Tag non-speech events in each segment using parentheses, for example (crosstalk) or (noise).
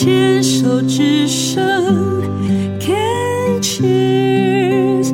牵手之声，Can cheers，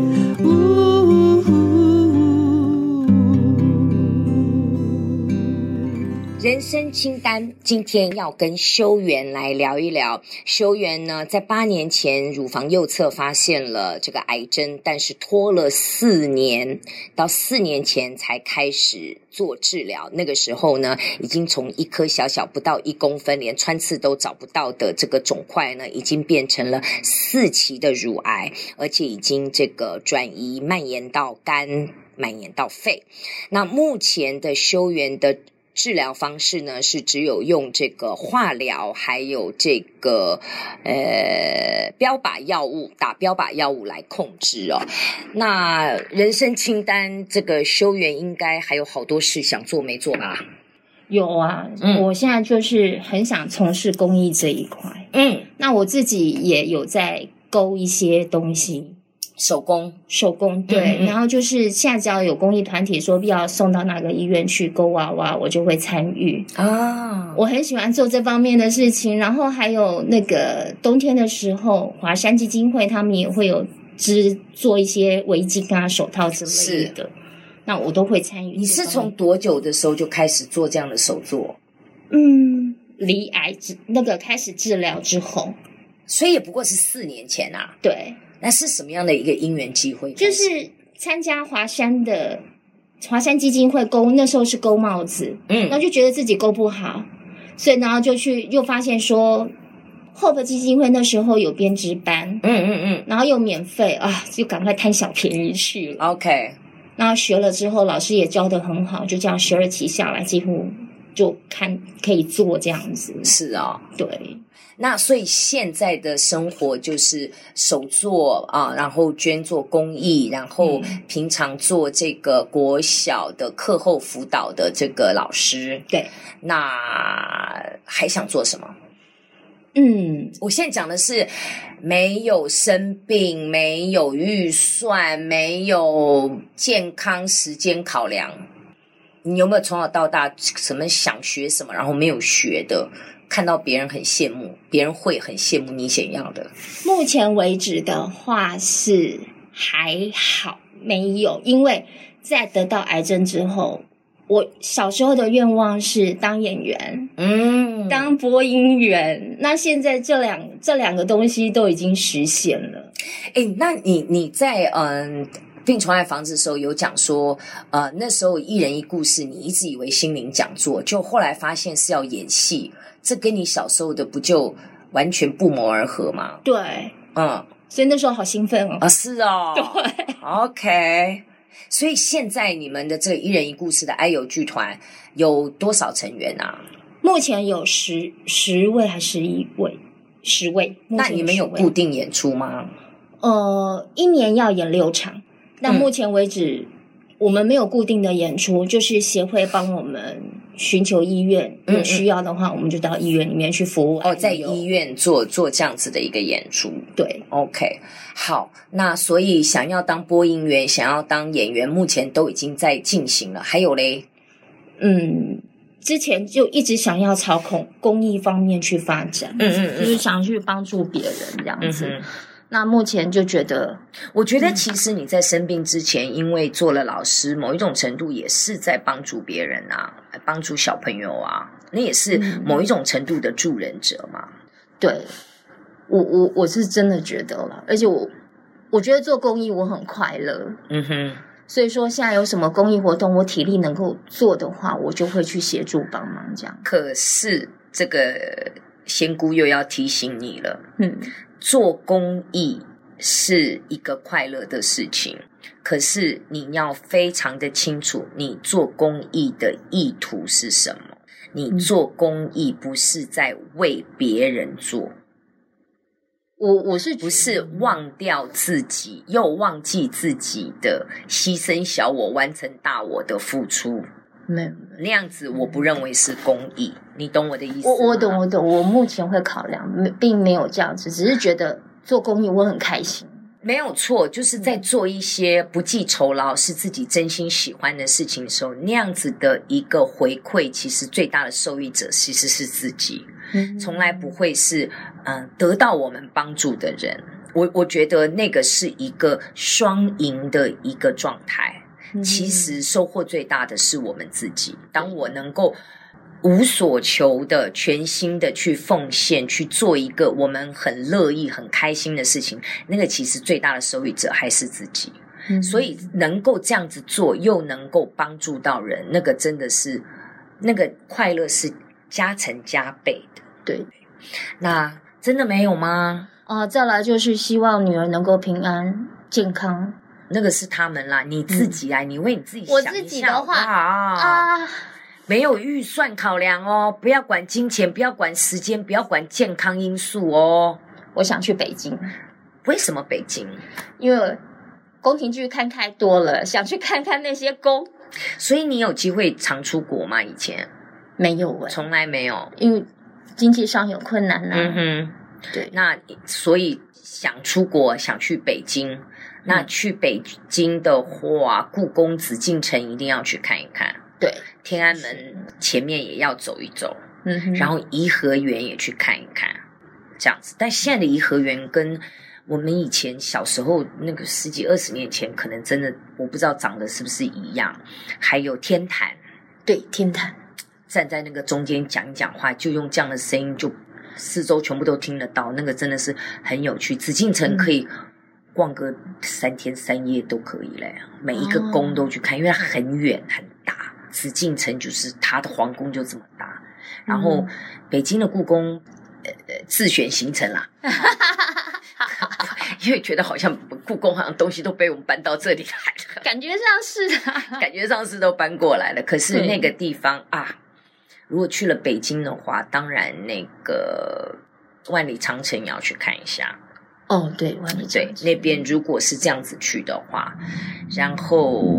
人生清单，今天要跟修缘来聊一聊。修缘呢，在八年前乳房右侧发现了这个癌症，但是拖了四年，到四年前才开始做治疗。那个时候呢，已经从一颗小小不到一公分，连穿刺都找不到的这个肿块呢，已经变成了四期的乳癌，而且已经这个转移蔓延到肝，蔓延到肺。那目前的修缘的。治疗方式呢，是只有用这个化疗，还有这个呃标靶药物，打标靶药物来控制哦。那人生清单这个修缘应该还有好多事想做没做吧？有啊，嗯，我现在就是很想从事公益这一块。嗯，那我自己也有在勾一些东西。手工，手工，对，嗯嗯，然后就是现在只要有公益团体说必要送到哪个医院去勾娃娃，我就会参与啊。我很喜欢做这方面的事情，然后还有那个冬天的时候，华山基金会他们也会有织做一些围巾啊、手套之类的，那我都会参与。你是从多久的时候就开始做这样的手作？嗯，离癌治那个开始治疗之后，所以也不过是四年前啊。对。那是什么样的一个因缘机会？就是参加华山的华山基金会勾，那时候是勾帽子，嗯，然后就觉得自己勾不好，所以然后就去又发现说，Hope 基金会那时候有编织班，嗯嗯嗯，然后又免费啊，就赶快贪小便宜去了。OK，然后学了之后，老师也教得很好，就这样学了几下来，几乎就看可以做这样子。是啊，对。那所以现在的生活就是手作啊，然后捐做公益，然后平常做这个国小的课后辅导的这个老师。对，那还想做什么？嗯，我现在讲的是没有生病，没有预算，没有健康时间考量。你有没有从小到大什么想学什么，然后没有学的？看到别人很羡慕，别人会很羡慕你想要的。目前为止的话是还好，没有，因为在得到癌症之后，我小时候的愿望是当演员，嗯，当播音员。那现在这两这两个东西都已经实现了。诶，那你你在嗯病虫害防治的时候有讲说，呃，那时候一人一故事，你一直以为心灵讲座，就后来发现是要演戏。这跟你小时候的不就完全不谋而合吗？对，嗯，所以那时候好兴奋哦。啊，是哦，对，OK。所以现在你们的这个一人一故事的爱友剧团有多少成员啊？目前有十十位还是十一位？十位。那你们有固定演出吗？呃，一年要演六场。那目前为止，嗯，我们没有固定的演出，就是协会帮我们。寻求医院有需要的话，我们就到医院里面去服务。哦，在医院做做这样子的一个演出。对，OK，好。那所以想要当播音员，想要当演员，目前都已经在进行了。还有嘞，嗯，之前就一直想要朝公公益方面去发展，嗯嗯嗯，就是想去帮助别人这样子。嗯那目前就觉得，我觉得其实你在生病之前，因为做了老师，某一种程度也是在帮助别人啊，帮助小朋友啊，那也是某一种程度的助人者嘛。对，我我我是真的觉得了，而且我我觉得做公益我很快乐。嗯哼，所以说现在有什么公益活动，我体力能够做的话，我就会去协助帮忙这样。可是这个仙姑又要提醒你了，嗯。做公益是一个快乐的事情，可是你要非常的清楚，你做公益的意图是什么？你做公益不是在为别人做，我我是不是忘掉自己，又忘记自己的牺牲小我，完成大我的付出？没有那样子，我不认为是公益。你懂我的意思？我我懂，我懂。我目前会考量，没并没有这样子，只是觉得做公益我很开心。没有错，就是在做一些不计酬劳、是自己真心喜欢的事情的时候，那样子的一个回馈，其实最大的受益者其实是自己。嗯，从来不会是嗯、呃、得到我们帮助的人。我我觉得那个是一个双赢的一个状态。嗯、其实收获最大的是我们自己。当我能够无所求的、全心的去奉献，去做一个我们很乐意、很开心的事情，那个其实最大的受益者还是自己。嗯、所以能够这样子做，又能够帮助到人，那个真的是那个快乐是加成加倍的。对，那真的没有吗？啊、呃，再来就是希望女儿能够平安健康。那个是他们啦，你自己啊，嗯、你为你自己想一下。我自己的话啊。啊没有预算考量哦，不要管金钱，不要管时间，不要管健康因素哦。我想去北京，为什么北京？因为宫廷剧看太多了，想去看看那些宫。所以你有机会常出国吗？以前没有啊，从来没有，因为经济上有困难呢、啊。嗯哼，对，那所以想出国，想去北京。那去北京的话，故宫紫禁城一定要去看一看。对，天安门前面也要走一走，嗯哼，然后颐和园也去看一看，这样子。但现在的颐和园跟我们以前小时候那个十几二十年前，可能真的我不知道长得是不是一样。还有天坛，对，天坛，站在那个中间讲一讲话，就用这样的声音，就四周全部都听得到，那个真的是很有趣。紫禁城可以逛个三天三夜都可以嘞，每一个宫都去看，哦，因为它很远很大。紫禁城就是它的皇宫就这么大，然后北京的故宫，呃呃，自选行程啦，(laughs) 因为觉得好像故宫好像东西都被我们搬到这里来了，感觉上是啊，(laughs) 感觉上是都搬过来了。可是那个地方啊，如果去了北京的话，当然那个万里长城也要去看一下。哦，对，万里长城，对，那边如果是这样子去的话，然后。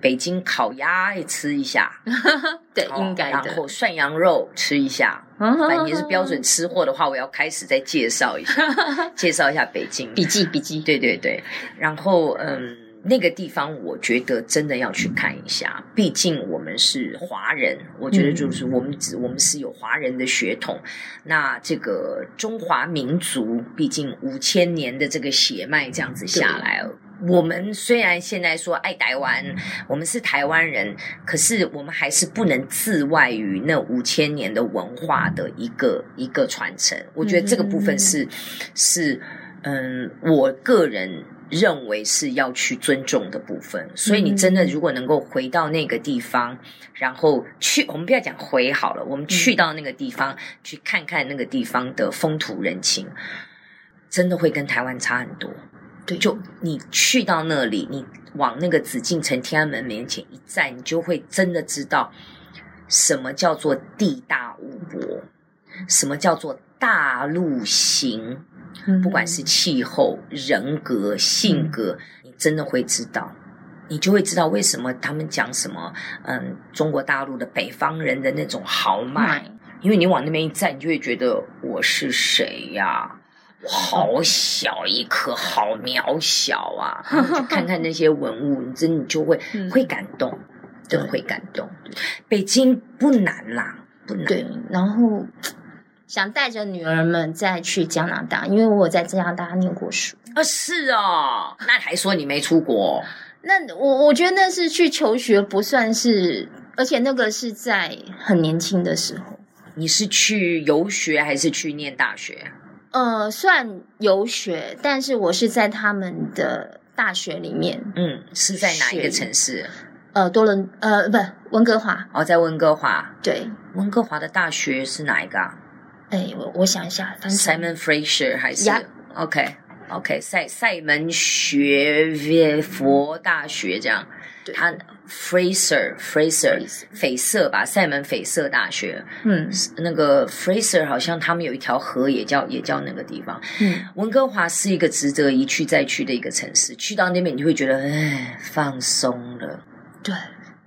北京烤鸭也吃一下，(laughs) 对，应该的。然后涮羊肉吃一下，(laughs) 反正也是标准吃货的话，我要开始再介绍一下，(laughs) 介绍一下北京。笔记笔记，对对对。然后嗯，那个地方我觉得真的要去看一下，毕竟我们是华人，我觉得就是我们只、嗯、我们是有华人的血统，那这个中华民族，毕竟五千年的这个血脉这样子下来了。我们虽然现在说爱台湾，我们是台湾人，可是我们还是不能自外于那五千年的文化的一个一个传承。我觉得这个部分是是嗯，我个人认为是要去尊重的部分。所以你真的如果能够回到那个地方，然后去，我们不要讲回好了，我们去到那个地方去看看那个地方的风土人情，真的会跟台湾差很多。对，就你去到那里，你往那个紫禁城、天安门面前一站，你就会真的知道什么叫做地大物博，什么叫做大陆型。不管是气候、人格、性格，你真的会知道，你就会知道为什么他们讲什么，嗯，中国大陆的北方人的那种豪迈，因为你往那边一站，你就会觉得我是谁呀？好小一颗，好渺小啊！(laughs) 看看那些文物，你真的就会、嗯、会感动，真的会感动。北京不难啦，不难。对，然后想带着女儿们再去加拿大，因为我在加拿大念过书。啊，是哦，那还说你没出国？那我我觉得那是去求学，不算是，而且那个是在很年轻的时候。你是去游学还是去念大学？呃，算游学，但是我是在他们的大学里面。嗯，是在哪一个城市？呃，多伦，呃，不，温哥华。哦，在温哥华。对，温哥华的大学是哪一个啊？哎，我我想一下，Simon Fraser 还是？OK，OK，赛赛门学佛大学这样。他 Fraser Fraser 斐色吧，赛门斐色大学。嗯，那个 Fraser 好像他们有一条河也叫也叫那个地方。嗯，温哥华是一个值得一去再去的一个城市。去到那边你就会觉得，哎，放松了。对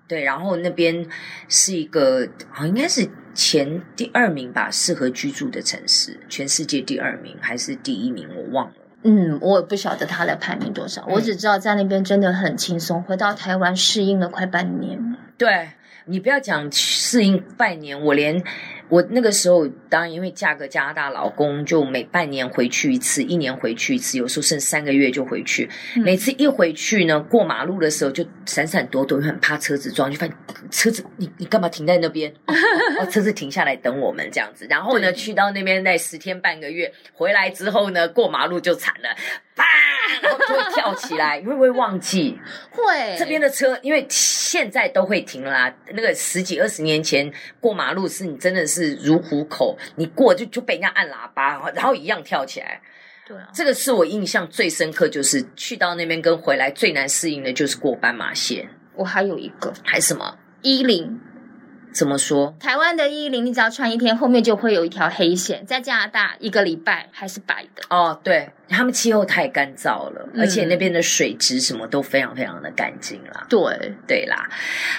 对，然后那边是一个好像应该是前第二名吧，适合居住的城市，全世界第二名还是第一名，我忘了。嗯，我也不晓得他的排名多少，嗯、我只知道在那边真的很轻松。回到台湾适应了快半年。对，你不要讲适应半年，我连我那个时候当然因为嫁个加拿大老公，就每半年回去一次，一年回去一次，有时候剩三个月就回去。嗯、每次一回去呢，过马路的时候就闪闪躲躲，又很怕车子撞，就发现车子你你干嘛停在那边？哦，哦，车子停下来等我们这样子。然后呢，去到那边那十天半个月，回来之后呢，过马路就惨了，啪，然后就会跳起来，你 (laughs) 会不会忘记？会。这边的车因为现在都会停了啦，那个十几二十年前过马路是你真的是如虎口，你过就就被人家按喇叭，然后一样跳起来。对啊，这个是我印象最深刻，就是去到那边跟回来最难适应的就是过斑马线。我还有一个，还什么？衣领。怎么说？台湾的衣领，你只要穿一天，后面就会有一条黑线。在加拿大，一个礼拜还是白的。哦，对，他们气候太干燥了，嗯、而且那边的水质什么都非常非常的干净啦。对，对啦。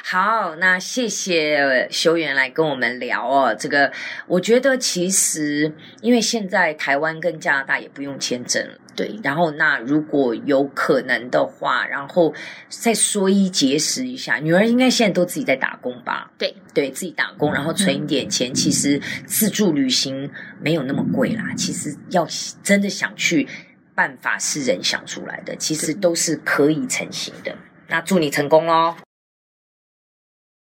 好，那谢谢修缘来跟我们聊哦。这个我觉得其实，因为现在台湾跟加拿大也不用签证了。对，然后那如果有可能的话，然后再缩衣节食一下。女儿应该现在都自己在打工吧？对，对自己打工，然后存一点钱。嗯、其实自助旅行没有那么贵啦。其实要真的想去，办法是人想出来的，其实都是可以成型的。那祝你成功喽！